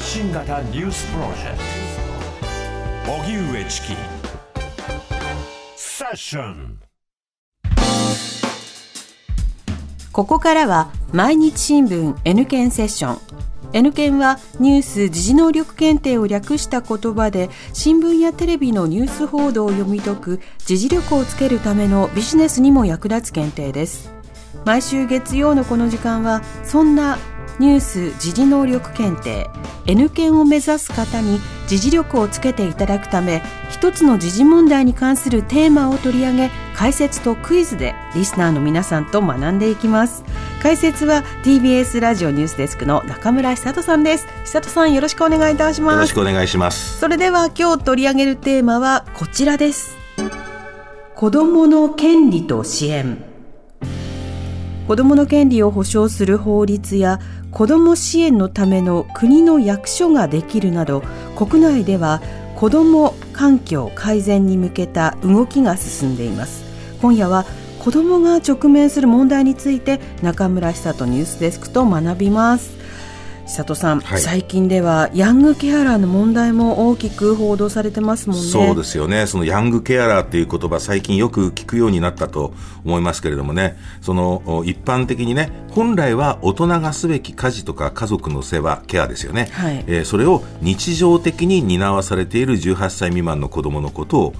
発信型ニュースプロジェクト。荻上チキ。セッション。ここからは毎日新聞 N 検セッション。N 検はニュース・時事能力検定を略した言葉で新聞やテレビのニュース報道を読み解く時事力をつけるためのビジネスにも役立つ検定です。毎週月曜のこの時間はそんなニュース・時事能力検定。N 検を目指す方に時事力をつけていただくため一つの時事問題に関するテーマを取り上げ解説とクイズでリスナーの皆さんと学んでいきます。解説は TBS ラジオニュースデスクの中村久人さんです。久人さんよろしくお願いいたします。よろしくお願いします。それでは今日取り上げるテーマはこちらです。子どもの権利と支援子どもの権利を保障する法律や子ども支援のための国の役所ができるなど国内では子ども環境改善に向けた動きが進んでいます。今夜は子どもが直面する問題について中村久人ニュースデスクと学びます。久人さん、はい、最近ではヤングケアラーの問題も大きく報道されてますもんね。そうですよね。そのヤングケアラーっていう言葉、最近よく聞くようになったと思いますけれどもね、その一般的にね、本来は大人がすべき家事とか家族の世話、ケアですよね。はい、えー、それを日常的に担わされている18歳未満の子供のことを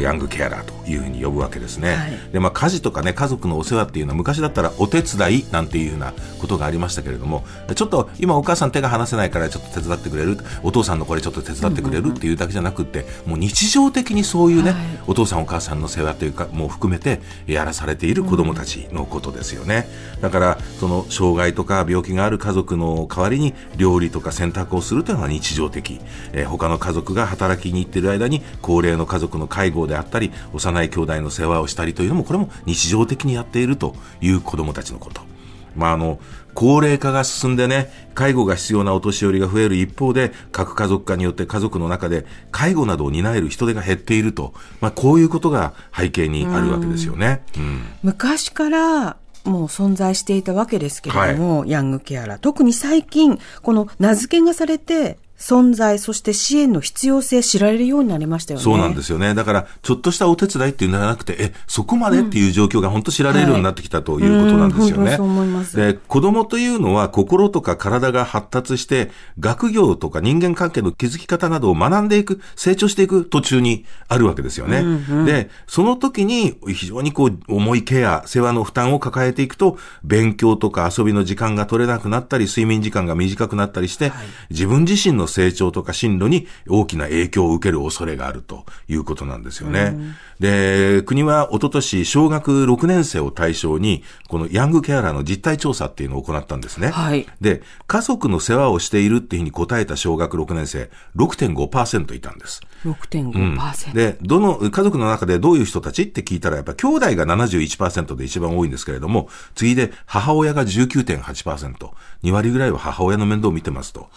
ヤングケアラーというふうに呼ぶわけですね、はい、でまあ、家事とかね家族のお世話っていうのは昔だったらお手伝いなんていうようなことがありましたけれどもちょっと今お母さん手が離せないからちょっと手伝ってくれる。お父さんのこれちょっと手伝ってくれるっていうだけじゃなくて、もう日常的にそういうね、はい、お父さんお母さんの世話というかもう含めてやらされている子どもたちのことですよね、だからその障害とか病気がある家族の代わりに料理とか洗濯をするというのは日常的、えー、他の家族が働きに行っている間に高齢の家族の介護であったり幼い兄弟の世話をしたりというのもこれも日常的にやっているという子どもたちのこと。まあ、あの高齢化が進んでね、介護が必要なお年寄りが増える一方で、核家族化によって家族の中で介護などを担える人手が減っていると、まあ、こういうことが背景にあるわけですよね。うん、昔からもう存在していたわけですけれども、はい、ヤングケアラー。特に最近、この名付けがされて、存在、そして支援の必要性知られるようになりましたよね。そうなんですよね。だから、ちょっとしたお手伝いっていうのではなくて、え、そこまでっていう状況が本当知られるようになってきたということなんですよね。はい、そう思います。で、子供というのは心とか体が発達して、学業とか人間関係の築き方などを学んでいく、成長していく途中にあるわけですよね。うんうん、で、その時に非常にこう、重いケア、世話の負担を抱えていくと、勉強とか遊びの時間が取れなくなったり、睡眠時間が短くなったりして、はい、自分自身の成長とか進路に大きな影響を受ける恐れがあるということなんですよね。うん、で、国は一昨年小学6年生を対象に、このヤングケアラーの実態調査っていうのを行ったんですね。はい。で、家族の世話をしているっていうふうに答えた小学6年生、6.5%いたんです。6.5%、うん、で、どの、家族の中でどういう人たちって聞いたら、やっぱ兄弟が71%で一番多いんですけれども、次で母親が19.8%、2割ぐらいは母親の面倒を見てますと。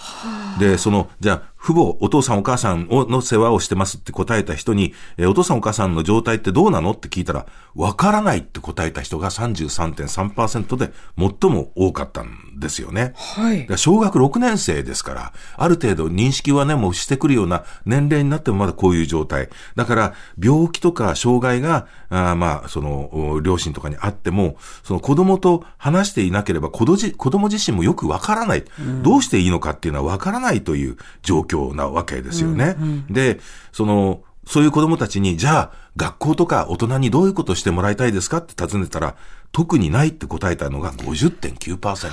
で、その、じゃあ、父母、お父さんお母さんの世話をしてますって答えた人に、えお父さんお母さんの状態ってどうなのって聞いたら、わからないって答えた人が33.3%で最も多かったんですよね。はい。小学6年生ですから、ある程度認識はね、もうしてくるような年齢になってもまだこういう状態。だから、病気とか障害が、あまあ、その、両親とかにあっても、その子供と話していなければ子供自身もよくわからない、うん、どうしていいのかっていうのはわからないという状況況なわけですよね。うんうん、で、その、そういう子供たちに、じゃあ、学校とか大人にどういうことしてもらいたいですかって尋ねたら、特にないって答えたのが50.9%。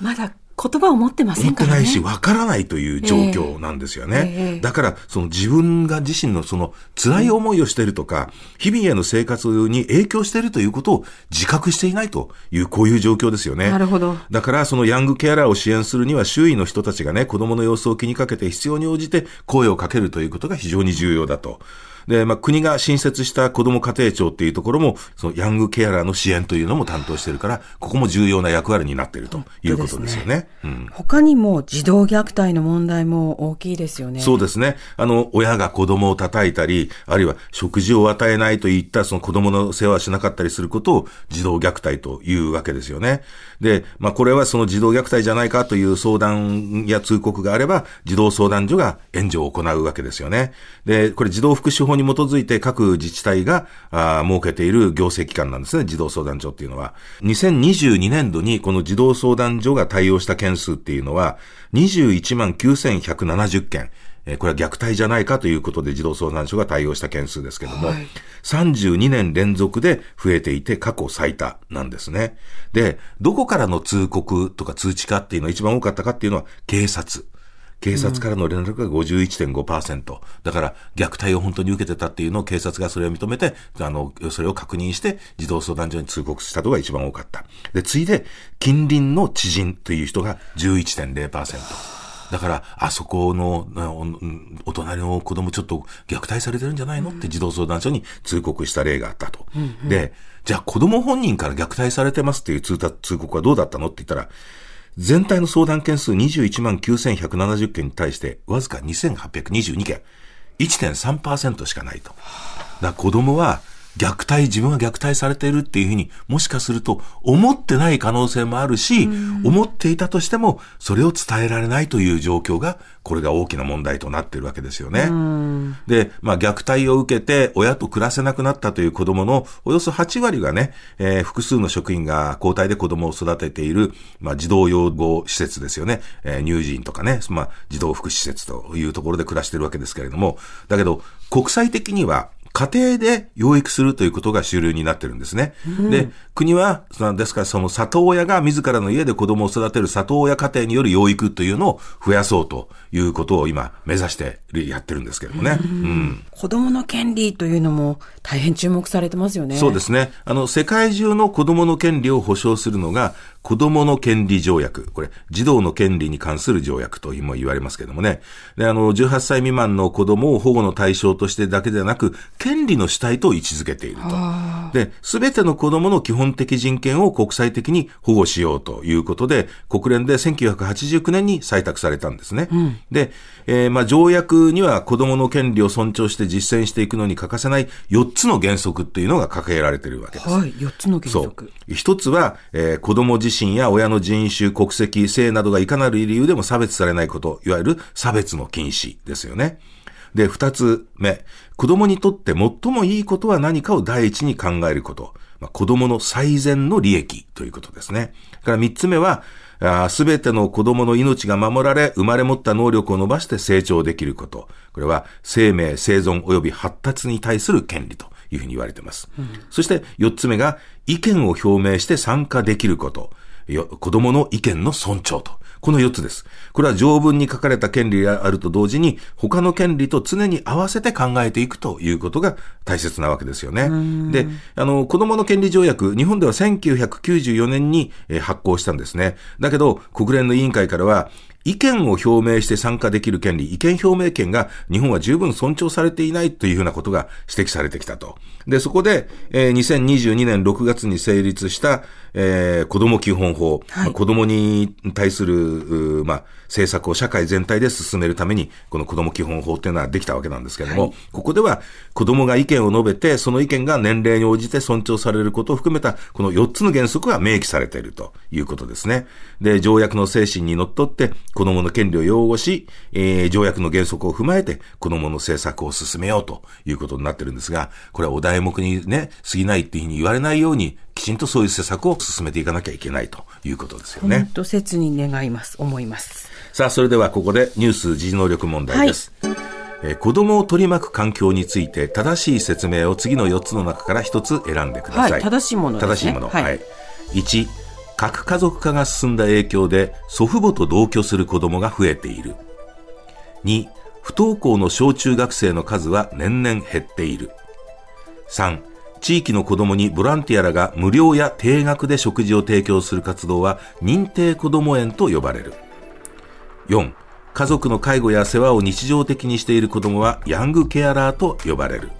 まだ言葉を持ってませんからね。持ってないし、わからないという状況なんですよね。えーえー、だから、その自分が自身のその辛い思いをしているとか、日々への生活に影響しているということを自覚していないという、こういう状況ですよね。なるほど。だから、そのヤングケアラーを支援するには、周囲の人たちがね、子供の様子を気にかけて必要に応じて声をかけるということが非常に重要だと。で、まあ、国が新設した子ども家庭庁っていうところも、そのヤングケアラーの支援というのも担当してるから、ここも重要な役割になっているということですよね。うん他にも児童虐待の問題も大きいですよね。そうですね。あの、親が子供を叩いたり、あるいは食事を与えないといったその子供の世話をしなかったりすることを児童虐待というわけですよね。で、まあ、これはその児童虐待じゃないかという相談や通告があれば、児童相談所が援助を行うわけですよね。で、これ児童福祉法に基づいて各自治体が設けている行政機関なんですね、児童相談所っていうのは。2022年度にこの児童相談所が対応した件数っていうのは、21万9170件。えーこれは虐待じゃないかということで児童相談所が対応した件数ですけども、はい32年連続で増えていて過去最多なんですね。で、どこからの通告とか通知かっていうのが一番多かったかっていうのは警察。警察からの連絡が51.5%。だから、虐待を本当に受けてたっていうのを警察がそれを認めて、あの、それを確認して、児童相談所に通告したのが一番多かった。で、次いで、近隣の知人という人が11.0%。だから、あそこの、なお隣の子供ちょっと虐待されてるんじゃないの？って児童相談所に通告した例があったと。で、じゃあ子供本人から虐待されてますっていう通達通告はどうだったの？って言ったら、全体の相談件数21万9170件に対して、わずか2822件、1.3%しかないと。だ子供は、虐待、自分は虐待されているっていうふうにもしかすると思ってない可能性もあるし、思っていたとしても、それを伝えられないという状況が、これが大きな問題となっているわけですよね。で、まあ、虐待を受けて親と暮らせなくなったという子供のおよそ8割がね、えー複数の職員が交代で子供を育てている、まあ、児童養護施設ですよね。えー乳児院とかね、まあ、児童福祉施設というところで暮らしているわけですけれども、だけど、国際的には、家庭で養育するということが主流になってるんですね。で、国は、ですからその里親が自らの家で子供を育てる里親家庭による養育というのを増やそうということを今目指してやってるんですけれどもね。うん子供の権利というのも大変注目されてますよね。そうですね。あの、世界中の子供の権利を保障するのが、子供の権利条約。これ、児童の権利に関する条約とも言われますけどもね。で、あの、18歳未満の子供を保護の対象としてだけでなく、権利の主体と位置づけていると。で、すべての子供の基本的人権を国際的に保護しようということで、国連で1989年に採択されたんですね。で、えーまあ、条約には子供の権利を尊重して実践していくのに欠かせない4つの原則っていうのが掲げられているわけです。はい、4つの原そう則。。一つは、えー子供自身や親の人種、国籍、性などがいかなる理由でも差別されないこと、いわゆる差別の禁止ですよね。で、二つ目、子供にとって最もいいことは何かを第一に考えること。まあ、子供の最善の利益ということですね。から三つ目は、すべての子供の命が守られ、生まれ持った能力を伸ばして成長できること。これは、生命、生存及び発達に対する権利というふうに言われています。そして、四つ目が、意見を表明して参加できること。よ子供の意見の尊重と。この4つです。これは条文に書かれた権利であると同時に、他の権利と常に合わせて考えていくということが大切なわけですよね。で、あの、子供の権利条約、日本では1994年にえー発行したんですね。だけど、国連の委員会からは、意見を表明して参加できる権利、意見表明権が日本は十分尊重されていないというふうなことが指摘されてきたと。で、そこで、えー2022年6月に成立した、えー子供基本法、はい。まあ子供に対する、まあ、政策を社会全体で進めるために、この子供基本法っていうのはできたわけなんですけれども、ここでは子供が意見を述べて、その意見が年齢に応じて尊重されることを含めた、この4つの原則が明記されているということですね。で、条約の精神にのっとって、子供の権利を擁護し、えー条約の原則を踏まえて、子供の政策を進めようということになってるんですが、これはお題目にね、過ぎないっていうふうに言われないように、きちんとそういう施策を進めていかなきゃいけないということですよね。本当切に願います、思います。さあ、それではここでニュース時事能力問題です。えー子供を取り巻く環境について正しい説明を次の4つの中から1つ選んでください。はい正しいものですね正しいもの。はいはい。1、核家族化が進んだ影響で祖父母と同居する子供が増えている。2、不登校の小中学生の数は年々減っている。3、地域の子供にボランティアらが無料や定額で食事を提供する活動は認定こども園と呼ばれる。4、家族の介護や世話を日常的にしている子供はヤングケアラーと呼ばれる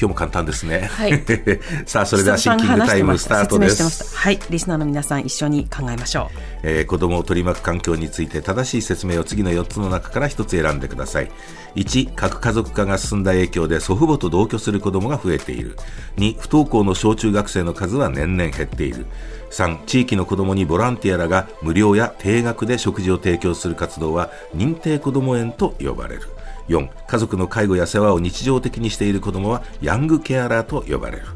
今日も簡単ですね。はい。さあ、それではシンキングタイムスタートです。はい。リスナーの皆さん一緒に考えましょう。えー、子供を取り巻く環境について正しい説明を次の4つの中から1つ選んでください。1、核家族化が進んだ影響で祖父母と同居する子供が増えている。2、不登校の小中学生の数は年々減っている。3地域の子どもにボランティアらが無料や定額で食事を提供する活動は認定こども園と呼ばれる4家族の介護や世話を日常的にしている子どもはヤングケアラーと呼ばれる。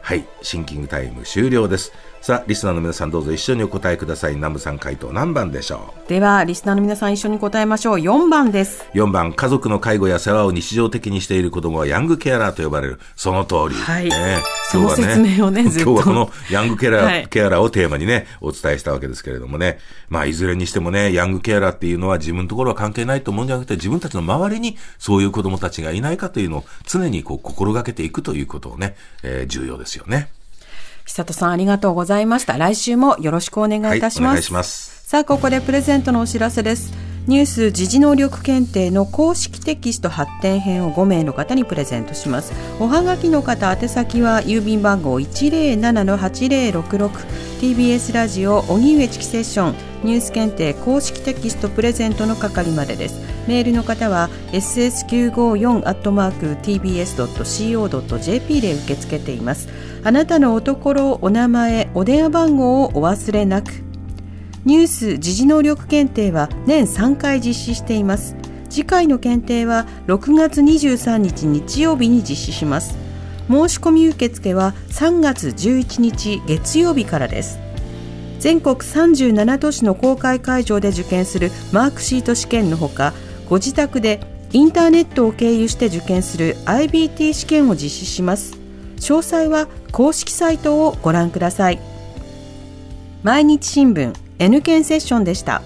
はいシンキングタイム終了です。さあリスナーの皆さんどうぞ一緒にお答えください。南部さん回答何番でしょう？ではリスナーの皆さん一緒に答えましょう。4番です。4番家族の介護や世話を日常的にしている子どもはヤングケアラーと呼ばれるその通り、はい。ね、今日はねね今日はこのヤングケアラー、はい、ケアラーをテーマにねお伝えしたわけですけれどもね。まあいずれにしてもねヤングケアラーっていうのは自分のところは関係ないと思うんじゃなくて自分たちの周りにそういう子どもたちがいないかというのを常にこう心がけていくということをね、えー、重要ですよね。久里さんありがとうございました。来週もよろしくお願いいたします。はい、お願いします。さあ、ここでプレゼントのお知らせです。ニュース時事能力検定の公式テキスト発展編を5名の方にプレゼントします。おはがきの方、宛先は郵便番号107-8066 TBS ラジオ荻上チキセッションニュース検定公式テキストプレゼントの係までです。メールの方は ss954-tbs.co.jp で受け付けています。あなたのおところ、お名前、お電話番号をお忘れなく。ニュース時事能力検定は年3回実施しています。次回の検定は6月23日日曜日に実施します。申し込み受付は3月11日月曜日からです。全国37都市の公開会場で受験するマークシート試験のほか、ご自宅でインターネットを経由して受験する IBT 試験を実施します。詳細は公式サイトをご覧ください。毎日新聞 N 県セッションでした。